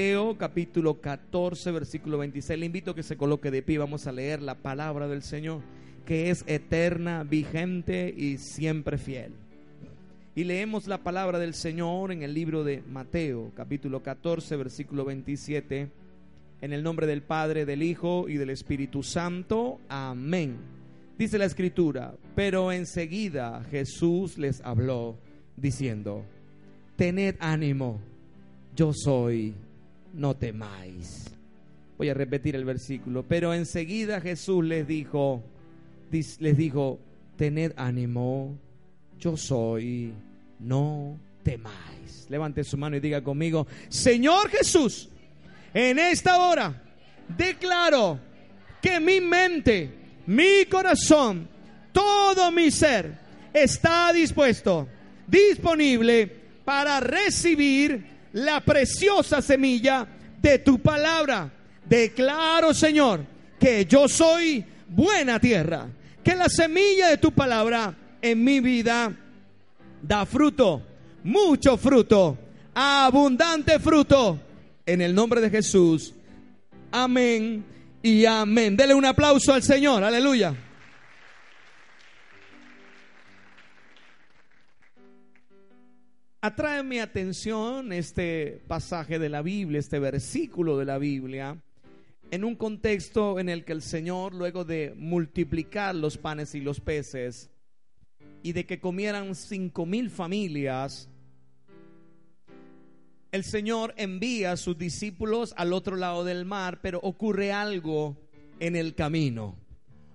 Mateo capítulo 14, versículo 26. Le invito a que se coloque de pie. Vamos a leer la palabra del Señor, que es eterna, vigente y siempre fiel. Y leemos la palabra del Señor en el libro de Mateo, capítulo 14, versículo 27. En el nombre del Padre, del Hijo y del Espíritu Santo. Amén. Dice la escritura, pero enseguida Jesús les habló diciendo, tened ánimo, yo soy no temáis. Voy a repetir el versículo. Pero enseguida Jesús les dijo, les dijo, tened ánimo, yo soy, no temáis. Levante su mano y diga conmigo, Señor Jesús, en esta hora declaro que mi mente, mi corazón, todo mi ser está dispuesto, disponible para recibir la preciosa semilla de tu palabra. Declaro, Señor, que yo soy buena tierra, que la semilla de tu palabra en mi vida da fruto, mucho fruto, abundante fruto, en el nombre de Jesús. Amén y amén. Dele un aplauso al Señor, aleluya. Atrae mi atención este pasaje de la Biblia, este versículo de la Biblia, en un contexto en el que el Señor, luego de multiplicar los panes y los peces y de que comieran cinco mil familias, el Señor envía a sus discípulos al otro lado del mar, pero ocurre algo en el camino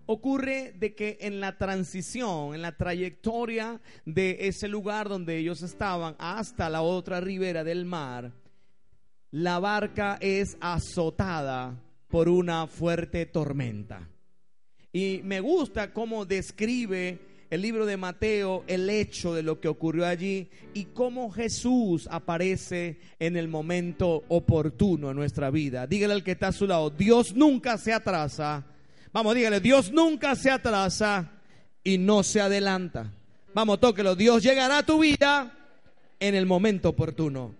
ocurre de que en la transición, en la trayectoria de ese lugar donde ellos estaban hasta la otra ribera del mar, la barca es azotada por una fuerte tormenta. Y me gusta cómo describe el libro de Mateo el hecho de lo que ocurrió allí y cómo Jesús aparece en el momento oportuno en nuestra vida. Dígale al que está a su lado, Dios nunca se atrasa Vamos, dígale, Dios nunca se atrasa y no se adelanta. Vamos, tóquelo, Dios llegará a tu vida en el momento oportuno.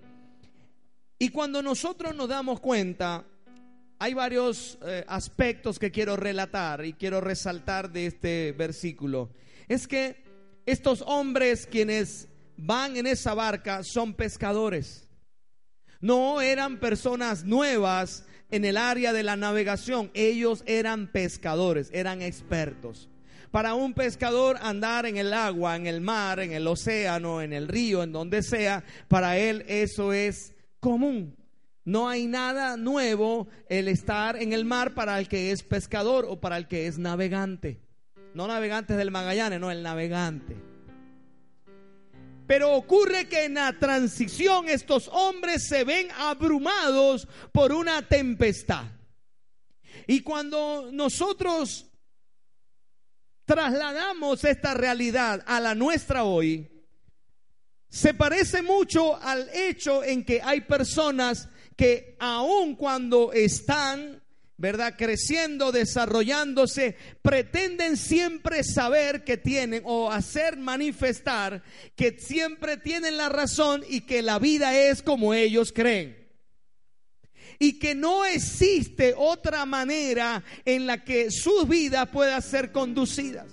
Y cuando nosotros nos damos cuenta, hay varios eh, aspectos que quiero relatar y quiero resaltar de este versículo. Es que estos hombres quienes van en esa barca son pescadores. No eran personas nuevas en el área de la navegación. Ellos eran pescadores, eran expertos. Para un pescador andar en el agua, en el mar, en el océano, en el río, en donde sea, para él eso es común. No hay nada nuevo el estar en el mar para el que es pescador o para el que es navegante. No navegantes del Magallanes, no, el navegante. Pero ocurre que en la transición estos hombres se ven abrumados por una tempestad. Y cuando nosotros trasladamos esta realidad a la nuestra hoy, se parece mucho al hecho en que hay personas que aun cuando están ¿verdad? Creciendo, desarrollándose, pretenden siempre saber que tienen o hacer manifestar que siempre tienen la razón y que la vida es como ellos creen. Y que no existe otra manera en la que sus vidas puedan ser conducidas.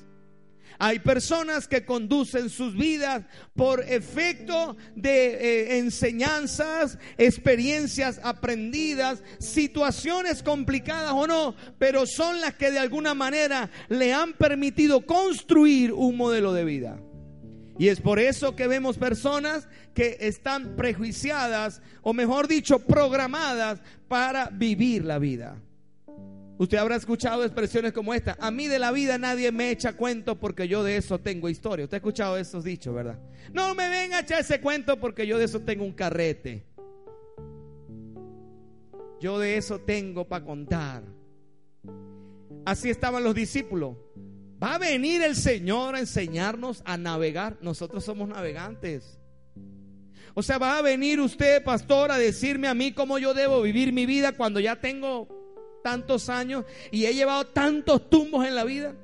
Hay personas que conducen sus vidas por efecto de eh, enseñanzas, experiencias aprendidas, situaciones complicadas o no, pero son las que de alguna manera le han permitido construir un modelo de vida. Y es por eso que vemos personas que están prejuiciadas, o mejor dicho, programadas para vivir la vida. Usted habrá escuchado expresiones como esta. A mí de la vida nadie me echa cuento porque yo de eso tengo historia. Usted ha escuchado esos dichos, ¿verdad? No me venga a echar ese cuento porque yo de eso tengo un carrete. Yo de eso tengo para contar. Así estaban los discípulos. Va a venir el Señor a enseñarnos a navegar. Nosotros somos navegantes. O sea, va a venir usted, pastor, a decirme a mí cómo yo debo vivir mi vida cuando ya tengo tantos años y he llevado tantos tumbos en la vida.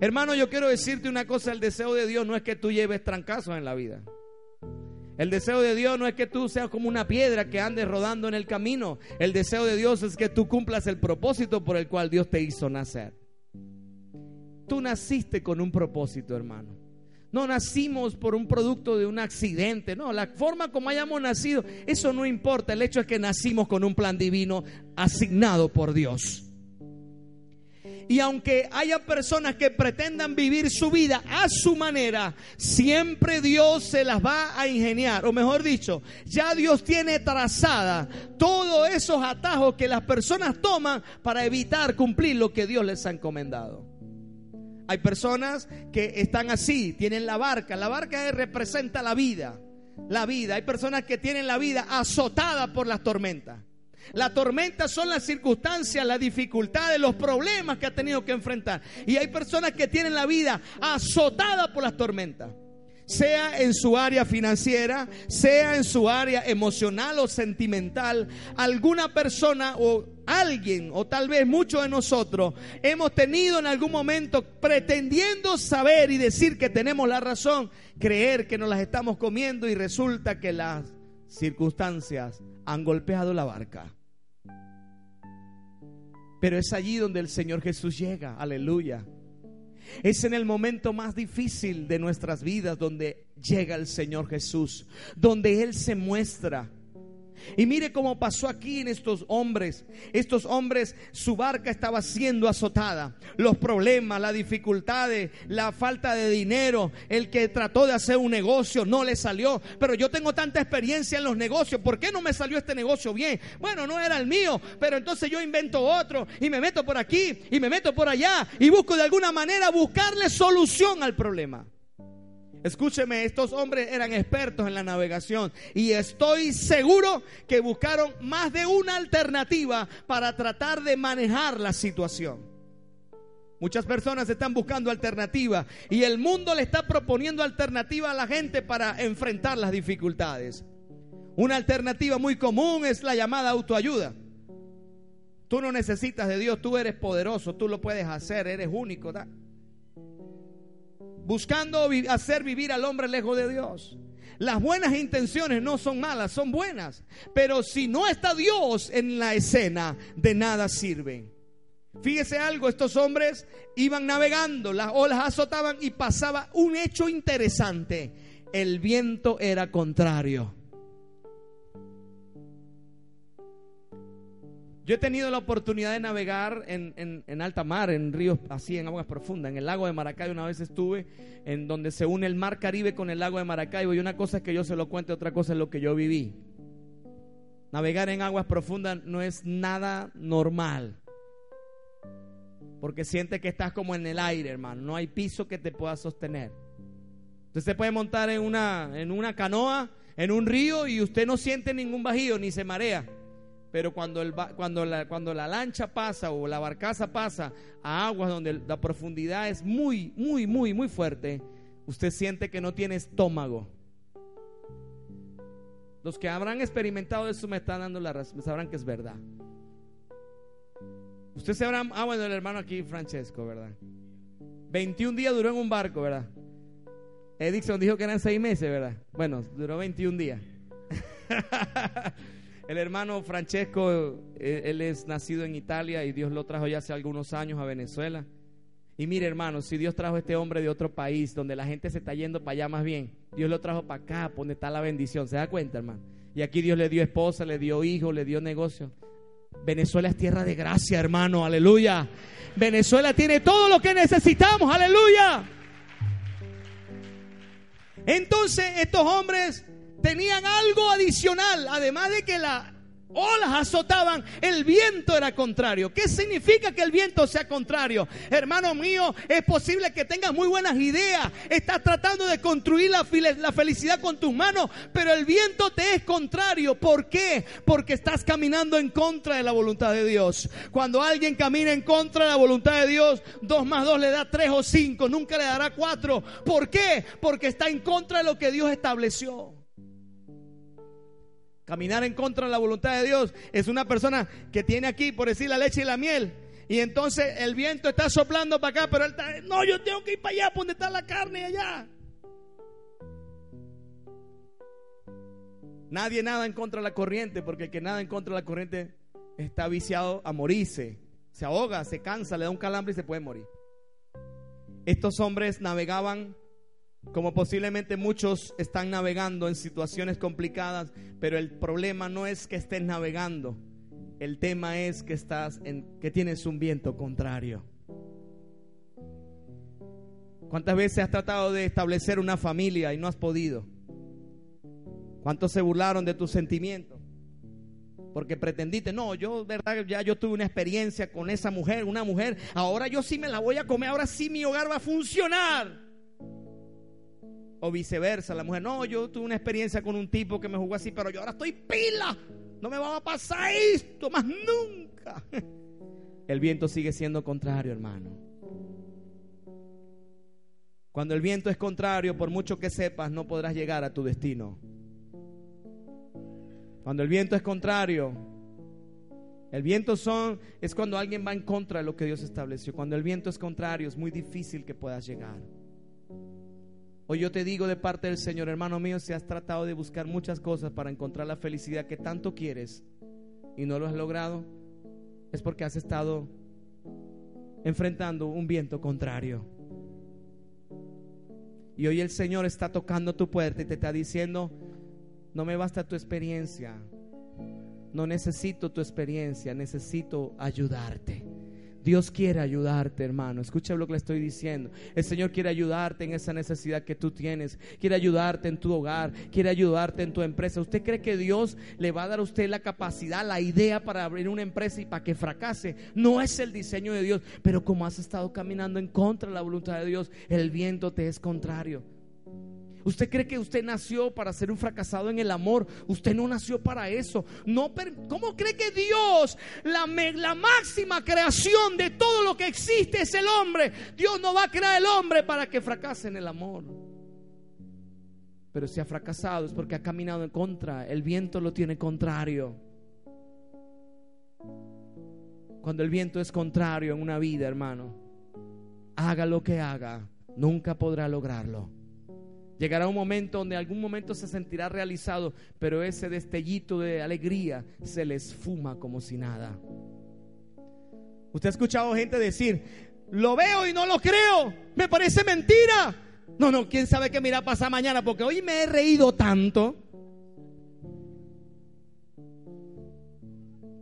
Hermano, yo quiero decirte una cosa, el deseo de Dios no es que tú lleves trancazos en la vida. El deseo de Dios no es que tú seas como una piedra que andes rodando en el camino. El deseo de Dios es que tú cumplas el propósito por el cual Dios te hizo nacer. Tú naciste con un propósito, hermano. No nacimos por un producto de un accidente. No, la forma como hayamos nacido, eso no importa. El hecho es que nacimos con un plan divino asignado por Dios. Y aunque haya personas que pretendan vivir su vida a su manera, siempre Dios se las va a ingeniar. O mejor dicho, ya Dios tiene trazada todos esos atajos que las personas toman para evitar cumplir lo que Dios les ha encomendado. Hay personas que están así, tienen la barca. La barca representa la vida. La vida. Hay personas que tienen la vida azotada por las tormentas. La tormenta son las circunstancias, las dificultades, los problemas que ha tenido que enfrentar. Y hay personas que tienen la vida azotada por las tormentas. Sea en su área financiera, sea en su área emocional o sentimental, alguna persona o alguien, o tal vez muchos de nosotros, hemos tenido en algún momento, pretendiendo saber y decir que tenemos la razón, creer que nos las estamos comiendo y resulta que las circunstancias han golpeado la barca. Pero es allí donde el Señor Jesús llega, aleluya. Es en el momento más difícil de nuestras vidas donde llega el Señor Jesús, donde Él se muestra y mire cómo pasó aquí en estos hombres. Estos hombres, su barca estaba siendo azotada. Los problemas, las dificultades, la falta de dinero, el que trató de hacer un negocio no le salió. Pero yo tengo tanta experiencia en los negocios. ¿Por qué no me salió este negocio bien? Bueno, no era el mío, pero entonces yo invento otro y me meto por aquí y me meto por allá y busco de alguna manera buscarle solución al problema. Escúcheme, estos hombres eran expertos en la navegación y estoy seguro que buscaron más de una alternativa para tratar de manejar la situación. Muchas personas están buscando alternativas y el mundo le está proponiendo alternativa a la gente para enfrentar las dificultades. Una alternativa muy común es la llamada autoayuda. Tú no necesitas de Dios, tú eres poderoso, tú lo puedes hacer, eres único buscando hacer vivir al hombre lejos de Dios. Las buenas intenciones no son malas, son buenas. Pero si no está Dios en la escena, de nada sirven. Fíjese algo, estos hombres iban navegando, las olas azotaban y pasaba un hecho interesante. El viento era contrario. Yo he tenido la oportunidad de navegar en, alta mar, en ríos así, en aguas profundas. En el lago de Maracaibo una vez estuve, en donde se une el mar Caribe con el lago de Maracaibo. Y una cosa es que yo se lo cuente, otra cosa es lo que yo viví. Navegar en aguas profundas no es nada normal. Porque siente que estás como en el aire, hermano. No hay piso que te pueda sostener. Usted se puede montar en una, en una canoa, en un río, y usted no siente ningún bajío, ni se marea. Pero cuando, el, cuando, la, cuando la lancha pasa o la barcaza pasa a aguas donde la profundidad es muy, muy, muy, muy fuerte, usted siente que no tiene estómago. Los que habrán experimentado eso me están dando la razón, sabrán que es verdad. Usted sabrá, ah bueno, el hermano aquí, Francesco, ¿verdad? 21 días duró en un barco, ¿verdad? Edison dijo que eran 6 meses, ¿verdad? Bueno, duró 21 días. El hermano Francesco, eh, él es nacido en Italia y Dios lo trajo ya hace algunos años a Venezuela. Y mire, hermano, si Dios trajo a este hombre de otro país donde la gente se está yendo para allá más bien, Dios lo trajo para acá, donde está la bendición. ¿Se da cuenta, hermano? Y aquí Dios le dio esposa, le dio hijo, le dio negocio. Venezuela es tierra de gracia, hermano, aleluya. Venezuela tiene todo lo que necesitamos, aleluya. Entonces estos hombres tenían algo adicional, además de que la olas azotaban, el viento era contrario. ¿Qué significa que el viento sea contrario? Hermano mío, es posible que tengas muy buenas ideas, estás tratando de construir la, la, felicidad con tus manos, pero el viento te es contrario. ¿Por qué? Porque estás caminando en contra de la voluntad de Dios. Cuando alguien camina en contra de la voluntad de Dios, dos más dos le da tres o cinco, nunca le dará cuatro. ¿Por qué? Porque está en contra de lo que Dios estableció. Caminar en contra de la voluntad de Dios es una persona que tiene aquí, por decir, la leche y la miel. Y entonces el viento está soplando para acá, pero él está, no, yo tengo que ir para allá, donde está la carne allá. Nadie nada en contra de la corriente, porque el que nada en contra de la corriente está viciado a morirse. Se ahoga, se cansa, le da un calambre y se puede morir. Estos hombres navegaban como posiblemente muchos están navegando en situaciones complicadas, pero el problema no es que estés navegando, el tema es que estás en que tienes un viento contrario. ¿Cuántas veces has tratado de establecer una familia y no has podido? ¿Cuántos se burlaron de tus sentimientos? Porque pretendiste, no, yo, verdad, ya yo tuve una experiencia con esa mujer, una mujer, ahora yo sí me la voy a comer, ahora sí mi hogar va a funcionar. O viceversa, la mujer, no, yo tuve una experiencia con un tipo que me jugó así, pero yo ahora estoy pila, no me va a pasar esto más nunca. El viento sigue siendo contrario, hermano. Cuando el viento es contrario, por mucho que sepas, no podrás llegar a tu destino. Cuando el viento es contrario, el viento son es cuando alguien va en contra de lo que Dios estableció. Cuando el viento es contrario, es muy difícil que puedas llegar. Hoy yo te digo de parte del Señor, hermano mío, si has tratado de buscar muchas cosas para encontrar la felicidad que tanto quieres y no lo has logrado, es porque has estado enfrentando un viento contrario. Y hoy el Señor está tocando tu puerta y te está diciendo, no me basta tu experiencia, no necesito tu experiencia, necesito ayudarte. Dios quiere ayudarte, hermano. Escucha lo que le estoy diciendo. El Señor quiere ayudarte en esa necesidad que tú tienes. Quiere ayudarte en tu hogar. Quiere ayudarte en tu empresa. ¿Usted cree que Dios le va a dar a usted la capacidad, la idea para abrir una empresa y para que fracase? No es el diseño de Dios. Pero como has estado caminando en contra de la voluntad de Dios, el viento te es contrario. ¿Usted cree que usted nació para ser un fracasado en el amor? Usted no nació para eso. No, ¿Cómo cree que Dios, la, la máxima creación de todo lo que existe es el hombre? Dios no va a crear el hombre para que fracase en el amor. Pero si ha fracasado es porque ha caminado en contra. El viento lo tiene contrario. Cuando el viento es contrario en una vida, hermano, haga lo que haga, nunca podrá lograrlo. Llegará un momento donde algún momento se sentirá realizado, pero ese destellito de alegría se le esfuma como si nada. Usted ha escuchado gente decir, lo veo y no lo creo, me parece mentira. No, no, quién sabe qué me irá a pasar mañana, porque hoy me he reído tanto.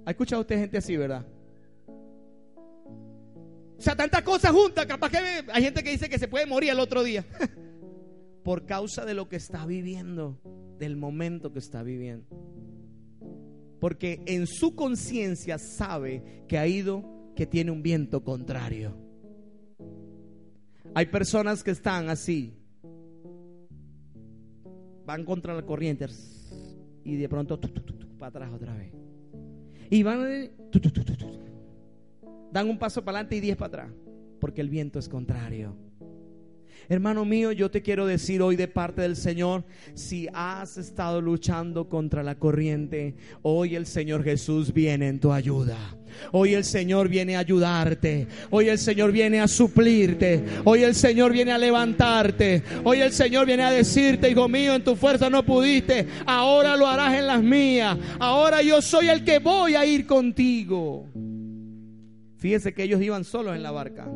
¿Ha escuchado usted gente así, verdad? O sea, tantas cosas juntas, capaz que hay gente que dice que se puede morir el otro día. por causa de lo que está viviendo, del momento que está viviendo. Porque en su conciencia sabe que ha ido, que tiene un viento contrario. Hay personas que están así, van contra la corriente y de pronto para atrás otra vez. Y van, dan un paso para adelante y diez para atrás, porque el viento es contrario. Hermano mío, yo te quiero decir hoy de parte del Señor, si has estado luchando contra la corriente, hoy el Señor Jesús viene en tu ayuda. Hoy el Señor viene a ayudarte. Hoy el Señor viene a suplirte. Hoy el Señor viene a levantarte. Hoy el Señor viene a decirte, hijo mío, en tu fuerza no pudiste. Ahora lo harás en las mías. Ahora yo soy el que voy a ir contigo. Fíjese que ellos iban solos en la barca.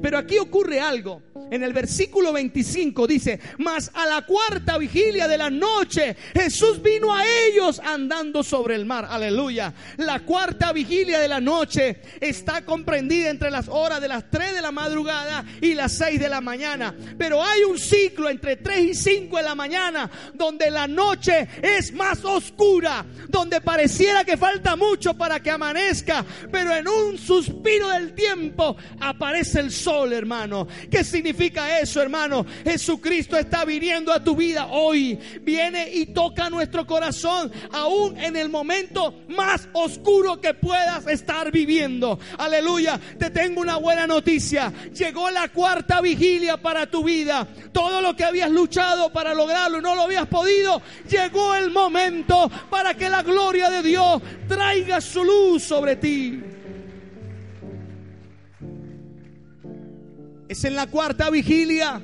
Pero aquí ocurre algo. En el versículo 25 dice, mas a la cuarta vigilia de la noche Jesús vino a ellos andando sobre el mar. Aleluya. La cuarta vigilia de la noche está comprendida entre las horas de las 3 de la madrugada y las 6 de la mañana. Pero hay un ciclo entre 3 y 5 de la mañana donde la noche es más oscura, donde pareciera que falta mucho para que amanezca, pero en un suspiro del tiempo aparece el sol, hermano. ¿Qué significa eso, hermano? Jesucristo está viniendo a tu vida hoy. Viene y toca nuestro corazón, aún en el momento más oscuro que puedas estar viviendo. Aleluya. Te tengo una buena noticia. Llegó la cuarta vigilia para tu vida. Todo lo que habías luchado para lograrlo y no lo habías podido, llegó el momento para que la gloria de Dios traiga su luz sobre ti. Es en la cuarta vigilia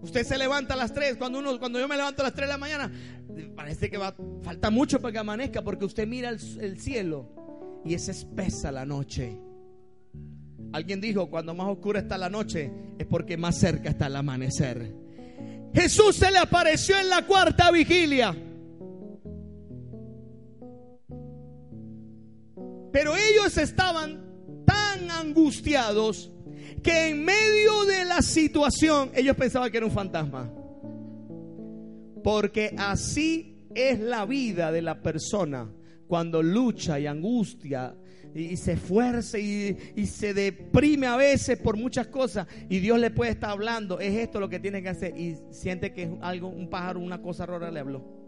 Usted se levanta a las 3, cuando, uno, cuando yo me levanto a las 3 de la mañana, parece que va, falta mucho para que amanezca porque usted mira el, el cielo y es espesa la noche. Alguien dijo, cuando más oscura está la noche es porque más cerca está el amanecer. Jesús se le apareció en la cuarta vigilia. Pero ellos estaban tan angustiados que en medio de la situación ellos pensaban que era un fantasma. Porque así es la vida de la persona cuando lucha y angustia y, se esfuerza y, y, se deprime a veces por muchas cosas y Dios le puede estar hablando, es esto lo que tiene que hacer y siente que es algo, un pájaro, una cosa rara le habló.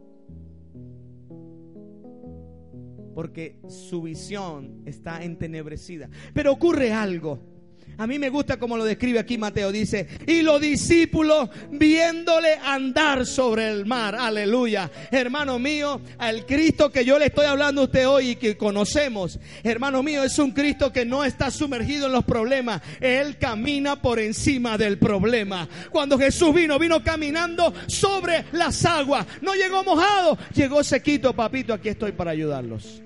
Porque su visión está entenebrecida. Pero ocurre algo. A mí me gusta como lo describe aquí Mateo. Dice, y los discípulos viéndole andar sobre el mar. Aleluya. Hermano mío, al Cristo que yo le estoy hablando a usted hoy y que conocemos, hermano mío, es un Cristo que no está sumergido en los problemas. Él camina por encima del problema. Cuando Jesús vino, vino caminando sobre las aguas. No llegó mojado, llegó sequito, papito. Aquí estoy para ayudarlos.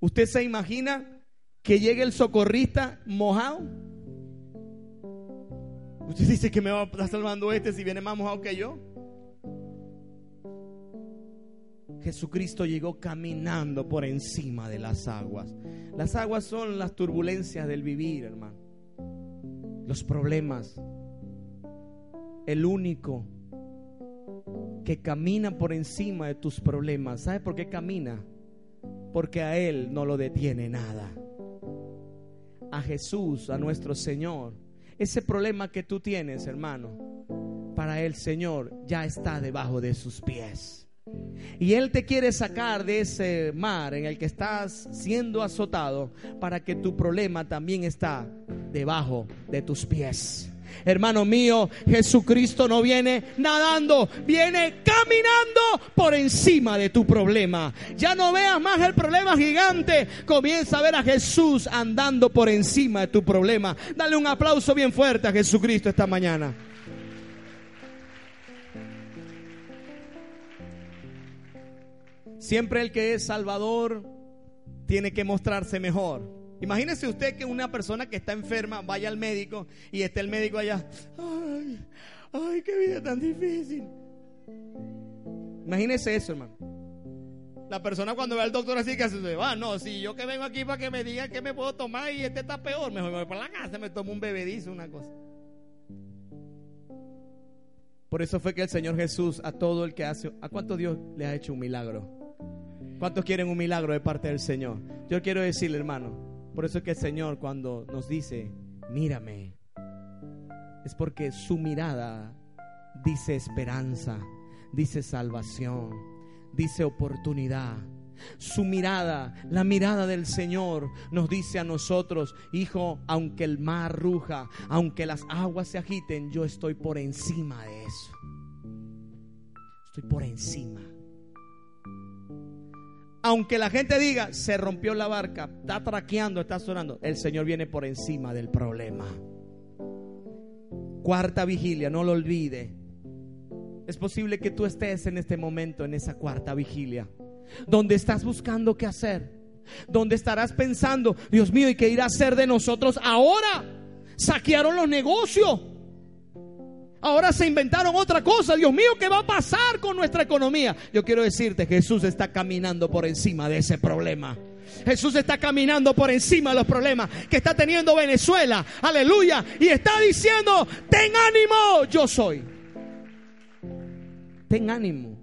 ¿Usted se imagina? Que llegue el socorrista mojado. Usted dice que me va a estar salvando este si viene más mojado que yo. Jesucristo llegó caminando por encima de las aguas. Las aguas son las turbulencias del vivir, hermano. Los problemas. El único que camina por encima de tus problemas. ¿Sabe por qué camina? Porque a Él no lo detiene nada a Jesús, a nuestro Señor, ese problema que tú tienes, hermano, para el Señor ya está debajo de sus pies. Y Él te quiere sacar de ese mar en el que estás siendo azotado para que tu problema también está debajo de tus pies. Hermano mío, Jesucristo no viene nadando, viene caminando por encima de tu problema. Ya no veas más el problema gigante, comienza a ver a Jesús andando por encima de tu problema. Dale un aplauso bien fuerte a Jesucristo esta mañana. Siempre el que es Salvador tiene que mostrarse mejor. Imagínese usted que una persona que está enferma vaya al médico y esté el médico allá. Ay, ay, qué vida tan difícil. Imagínese eso, hermano. La persona cuando ve al doctor así que se va, no, si yo que vengo aquí para que me digan qué me puedo tomar y este está peor, mejor me voy para la casa, me tomo un bebedizo, una cosa. Por eso fue que el Señor Jesús a todo el que hace, ¿a cuánto Dios le ha hecho un milagro? ¿Cuántos quieren un milagro de parte del Señor? Yo quiero decirle, hermano, por eso es que el Señor cuando nos dice, mírame, es porque su mirada dice esperanza, dice salvación, dice oportunidad. Su mirada, la mirada del Señor nos dice a nosotros, hijo, aunque el mar ruja, aunque las aguas se agiten, yo estoy por encima de eso. Estoy por encima. Aunque la gente diga, se rompió la barca, está traqueando, está sonando, el Señor viene por encima del problema. Cuarta vigilia, no lo olvide. Es posible que tú estés en este momento, en esa cuarta vigilia, donde estás buscando qué hacer, donde estarás pensando, Dios mío, ¿y qué irá a hacer de nosotros ahora? Saquearon los negocios Ahora se inventaron otra cosa. Dios mío, ¿qué va a pasar con nuestra economía? Yo quiero decirte, Jesús está caminando por encima de ese problema. Jesús está caminando por encima de los problemas que está teniendo Venezuela. Aleluya. Y está diciendo, ten ánimo, yo soy. Ten ánimo.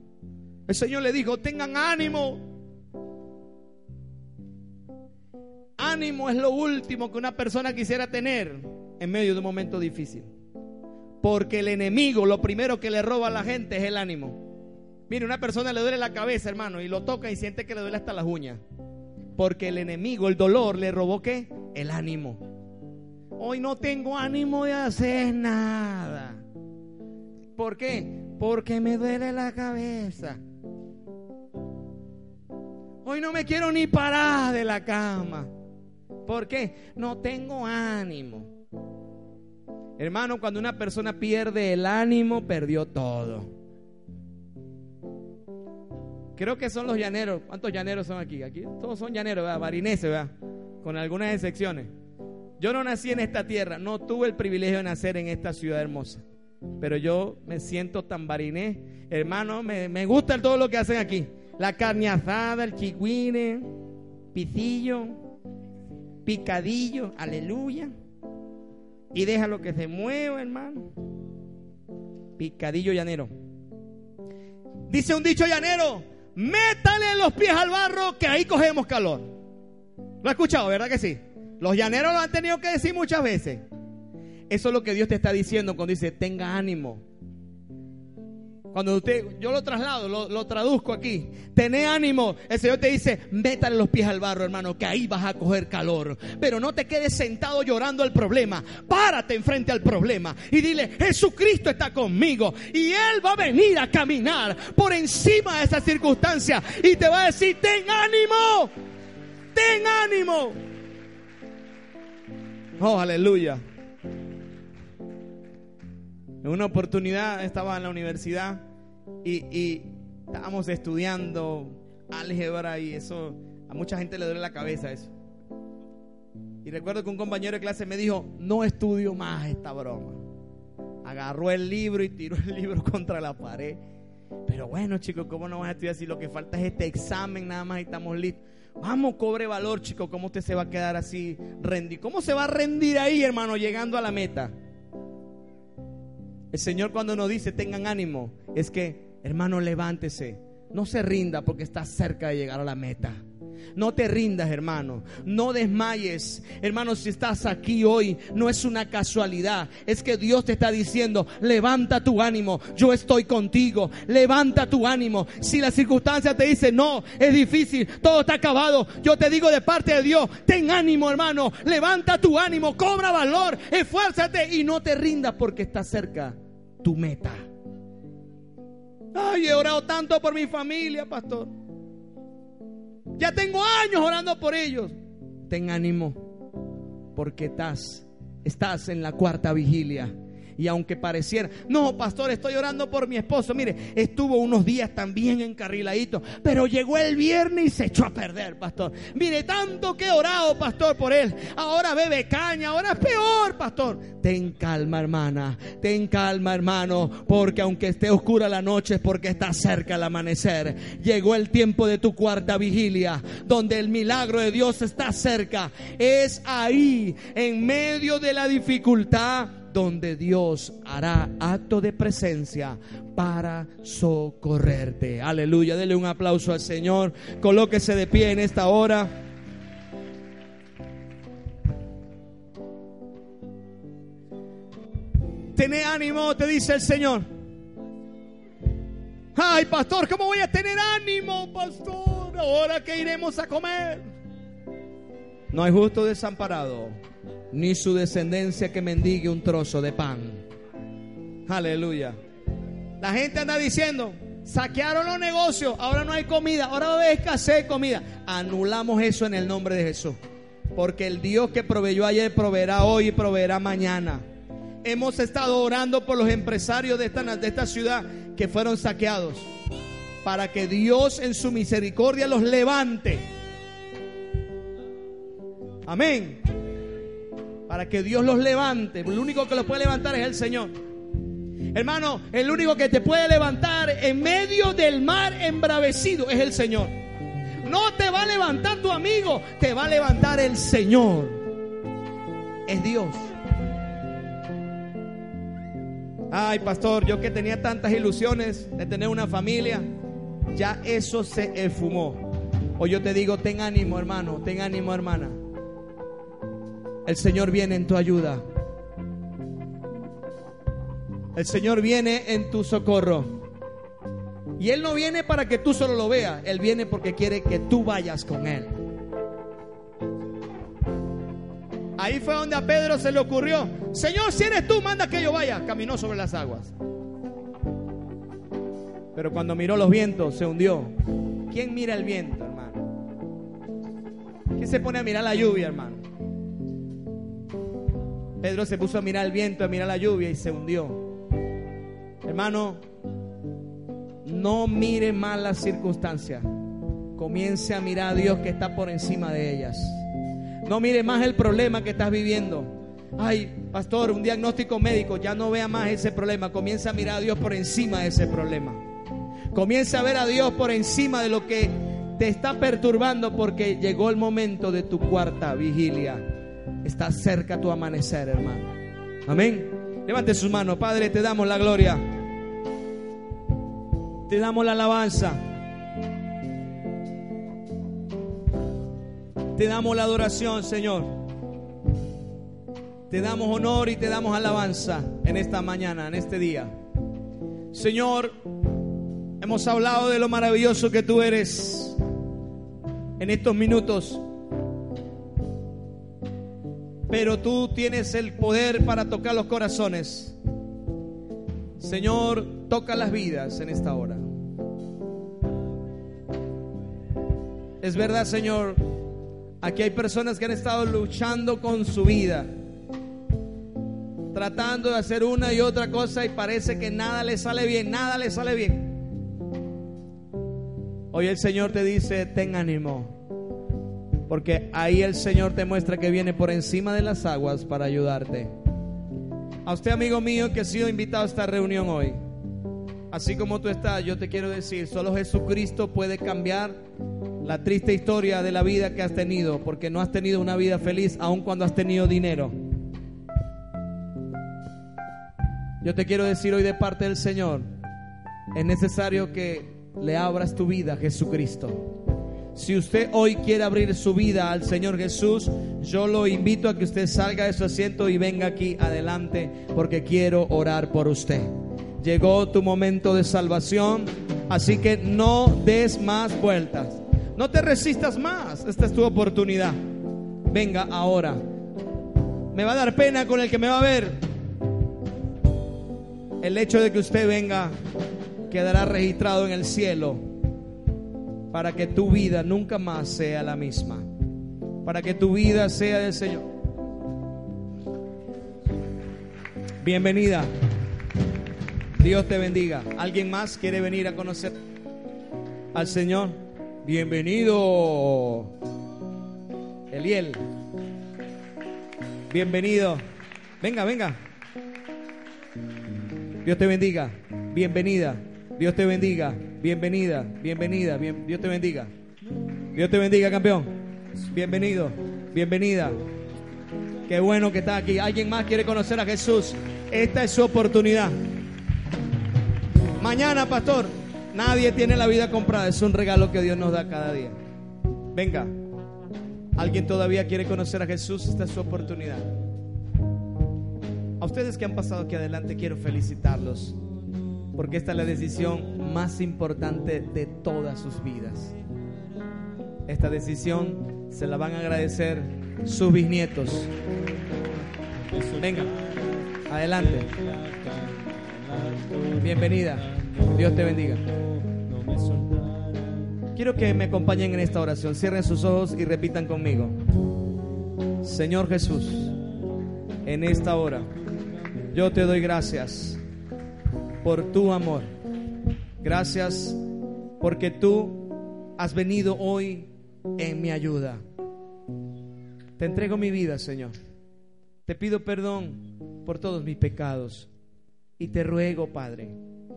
El Señor le dijo, tengan ánimo. Ánimo es lo último que una persona quisiera tener en medio de un momento difícil. Porque el enemigo lo primero que le roba a la gente es el ánimo. Mire, una persona le duele la cabeza, hermano, y lo toca y siente que le duele hasta las uñas. Porque el enemigo, el dolor, le robó qué? El ánimo. Hoy no tengo ánimo de hacer nada. ¿Por qué? Porque me duele la cabeza. Hoy no me quiero ni parar de la cama. ¿Por qué? No tengo ánimo. Hermano, cuando una persona pierde el ánimo, perdió todo. Creo que son los llaneros. ¿Cuántos llaneros son aquí? Aquí todos son llaneros, ¿verdad? Barineses, ¿verdad? Con algunas excepciones. Yo no nací en esta tierra, no tuve el privilegio de nacer en esta ciudad hermosa. Pero yo me siento tan barinés. Hermano, me, gusta todo lo que hacen aquí. La carne asada, el chihuine, pitillo, picadillo, aleluya. Y déjalo que se mueva, hermano. Picadillo llanero. Dice un dicho llanero, métale los pies al barro que ahí cogemos calor. ¿Lo ha escuchado, verdad que sí? Los llaneros lo han tenido que decir muchas veces. Eso es lo que Dios te está diciendo cuando dice, tenga ánimo. Cuando usted, yo lo traslado, lo, traduzco aquí. Tené ánimo. El Señor te dice, métale los pies al barro, hermano, que ahí vas a coger calor. Pero no te quedes sentado llorando el problema. Párate enfrente al problema y dile, Jesucristo está conmigo. Y Él va a venir a caminar por encima de esa circunstancia. Y te va a decir, ten ánimo. Ten ánimo. Oh, aleluya. En una oportunidad estaba en la universidad y, estábamos estudiando álgebra y eso, a mucha gente le duele la cabeza eso. Y recuerdo que un compañero de clase me dijo, no estudio más esta broma. Agarró el libro y tiró el libro contra la pared. Pero bueno, chicos, ¿cómo no vas a estudiar si lo que falta es este examen nada más y estamos listos? Vamos, cobre valor, chicos, ¿cómo usted se va a quedar así rendido? ¿Cómo se va a rendir ahí, hermano, llegando a la meta? El Señor cuando nos dice tengan ánimo, es que, hermano, levántese. No se rinda porque está cerca de llegar a la meta. No te rindas, hermano. No desmayes. Hermano, si estás aquí hoy, no es una casualidad. Es que Dios te está diciendo, levanta tu ánimo. Yo estoy contigo. Levanta tu ánimo. Si la circunstancia te dice, no, es difícil, todo está acabado. Yo te digo de parte de Dios, ten ánimo, hermano. Levanta tu ánimo, cobra valor, esfuérzate y no te rindas porque está cerca tu meta. Ay, he orado tanto por mi familia, pastor. Ya tengo años orando por ellos. Ten ánimo, porque estás, estás en la cuarta vigilia. Y aunque pareciera, no, pastor, estoy orando por mi esposo. Mire, estuvo unos días también encarriladito, pero llegó el viernes y se echó a perder, pastor. Mire, tanto que he orado, pastor, por él. Ahora bebe caña, ahora es peor, pastor. Ten calma, hermana. Ten calma, hermano, porque aunque esté oscura la noche es porque está cerca el amanecer. Llegó el tiempo de tu cuarta vigilia, donde el milagro de Dios está cerca. Es ahí, en medio de la dificultad donde Dios hará acto de presencia para socorrerte. Aleluya, dele un aplauso al Señor. Colóquese de pie en esta hora. Tené ánimo, te dice el Señor. Ay, pastor, ¿cómo voy a tener ánimo, pastor? Ahora que iremos a comer. No hay justo desamparado ni su descendencia que mendigue un trozo de pan. Aleluya. La gente anda diciendo, saquearon los negocios, ahora no hay comida, ahora va a haber escasez de comida. Anulamos eso en el nombre de Jesús. Porque el Dios que proveyó ayer proveerá hoy y proveerá mañana. Hemos estado orando por los empresarios de esta, de esta ciudad que fueron saqueados. Para que Dios en su misericordia los levante. Amén para que Dios los levante. El único que los puede levantar es el Señor. Hermano, el único que te puede levantar en medio del mar embravecido es el Señor. No te va a levantar tu amigo, te va a levantar el Señor. Es Dios. Ay, pastor, yo que tenía tantas ilusiones de tener una familia, ya eso se esfumó. O yo te digo, ten ánimo, hermano, ten ánimo, hermana. El Señor viene en tu ayuda. El Señor viene en tu socorro. Y Él no viene para que tú solo lo veas. Él viene porque quiere que tú vayas con Él. Ahí fue donde a Pedro se le ocurrió, Señor, si eres tú, manda que yo vaya. Caminó sobre las aguas. Pero cuando miró los vientos, se hundió. ¿Quién mira el viento, hermano? ¿Quién se pone a mirar la lluvia, hermano? Pedro se puso a mirar el viento, a mirar la lluvia y se hundió. Hermano, no mire más las circunstancias. Comience a mirar a Dios que está por encima de ellas. No mire más el problema que estás viviendo. Ay, pastor, un diagnóstico médico, ya no vea más ese problema. Comienza a mirar a Dios por encima de ese problema. Comienza a ver a Dios por encima de lo que te está perturbando porque llegó el momento de tu cuarta vigilia. Está cerca tu amanecer, hermano. Amén. Levante sus manos, Padre, te damos la gloria. Te damos la alabanza. Te damos la adoración, Señor. Te damos honor y te damos alabanza en esta mañana, en este día. Señor, hemos hablado de lo maravilloso que tú eres en estos minutos. Pero tú tienes el poder para tocar los corazones. Señor, toca las vidas en esta hora. Es verdad, Señor, aquí hay personas que han estado luchando con su vida, tratando de hacer una y otra cosa y parece que nada le sale bien, nada le sale bien. Hoy el Señor te dice, ten ánimo, porque ahí el Señor te muestra que viene por encima de las aguas para ayudarte. A usted, amigo mío, que ha sido invitado a esta reunión hoy, así como tú estás, yo te quiero decir, solo Jesucristo puede cambiar la triste historia de la vida que has tenido, porque no has tenido una vida feliz aun cuando has tenido dinero. Yo te quiero decir hoy de parte del Señor, es necesario que le abras tu vida a Jesucristo. Si usted hoy quiere abrir su vida al Señor Jesús, yo lo invito a que usted salga de su asiento y venga aquí adelante porque quiero orar por usted. Llegó tu momento de salvación, así que no des más vueltas. No te resistas más. Esta es tu oportunidad. Venga ahora. Me va a dar pena con el que me va a ver. El hecho de que usted venga quedará registrado en el cielo para que tu vida nunca más sea la misma, para que tu vida sea del Señor. Bienvenida. Dios te bendiga. ¿Alguien más quiere venir a conocer al Señor? Bienvenido. Eliel. Bienvenido. Venga, venga. Dios te bendiga. Bienvenida. Dios te bendiga. Bienvenida, bienvenida, bien, Dios te bendiga. Dios te bendiga, campeón. Bienvenido, bienvenida. Qué bueno que está aquí. ¿Alguien más quiere conocer a Jesús? Esta es su oportunidad. Mañana, pastor, nadie tiene la vida comprada. Es un regalo que Dios nos da cada día. Venga. ¿Alguien todavía quiere conocer a Jesús? Esta es su oportunidad. A ustedes que han pasado aquí adelante, quiero felicitarlos porque esta es la decisión más importante de todas sus vidas. Esta decisión se la van a agradecer sus bisnietos. Venga, adelante. Bienvenida. Dios te bendiga. Quiero que me acompañen en esta oración. Cierren sus ojos y repitan conmigo. Señor Jesús, en esta hora, yo te doy gracias por tu amor. Gracias porque tú has venido hoy en mi ayuda. Te entrego mi vida, Señor. Te pido perdón por todos mis pecados y te ruego, Padre,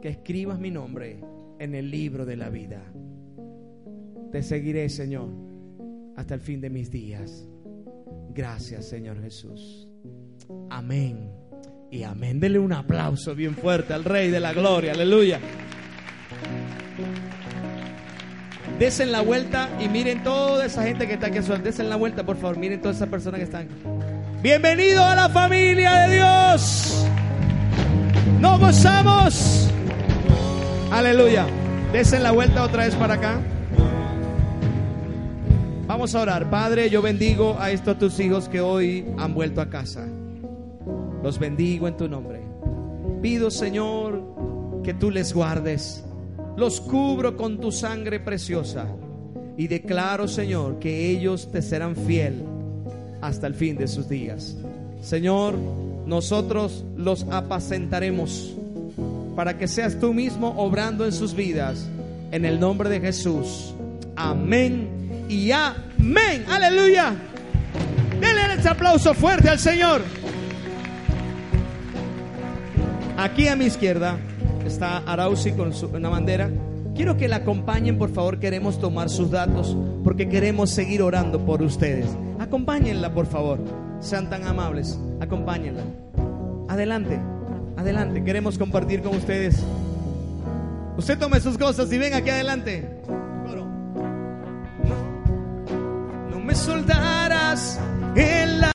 que escribas mi nombre en el libro de la vida. Te seguiré, Señor, hasta el fin de mis días. Gracias, Señor Jesús. Amén y amén. Dele un aplauso bien fuerte al Rey de la Gloria. Aleluya. Desen la vuelta y miren toda esa gente que está aquí. Desen la vuelta, por favor. Miren todas esas personas que están. Bienvenido a la familia de Dios. Nos gozamos. Aleluya. Desen la vuelta otra vez para acá. Vamos a orar. Padre, yo bendigo a estos tus hijos que hoy han vuelto a casa. Los bendigo en tu nombre. Pido, Señor, que tú les guardes. Los cubro con tu sangre preciosa. Y declaro, Señor, que ellos te serán fiel hasta el fin de sus días. Señor, nosotros los apacentaremos para que seas tú mismo obrando en sus vidas. En el nombre de Jesús. Amén y amén. Aleluya. Denle ese aplauso fuerte al Señor. Aquí a mi izquierda está Arausi con una bandera. Quiero que la acompañen, por favor. Queremos tomar sus datos porque queremos seguir orando por ustedes. Acompáñenla, por favor. Sean tan amables. Acompáñenla. Adelante, adelante. Queremos compartir con ustedes. Usted tome sus cosas y ven aquí adelante. No me soltarás en la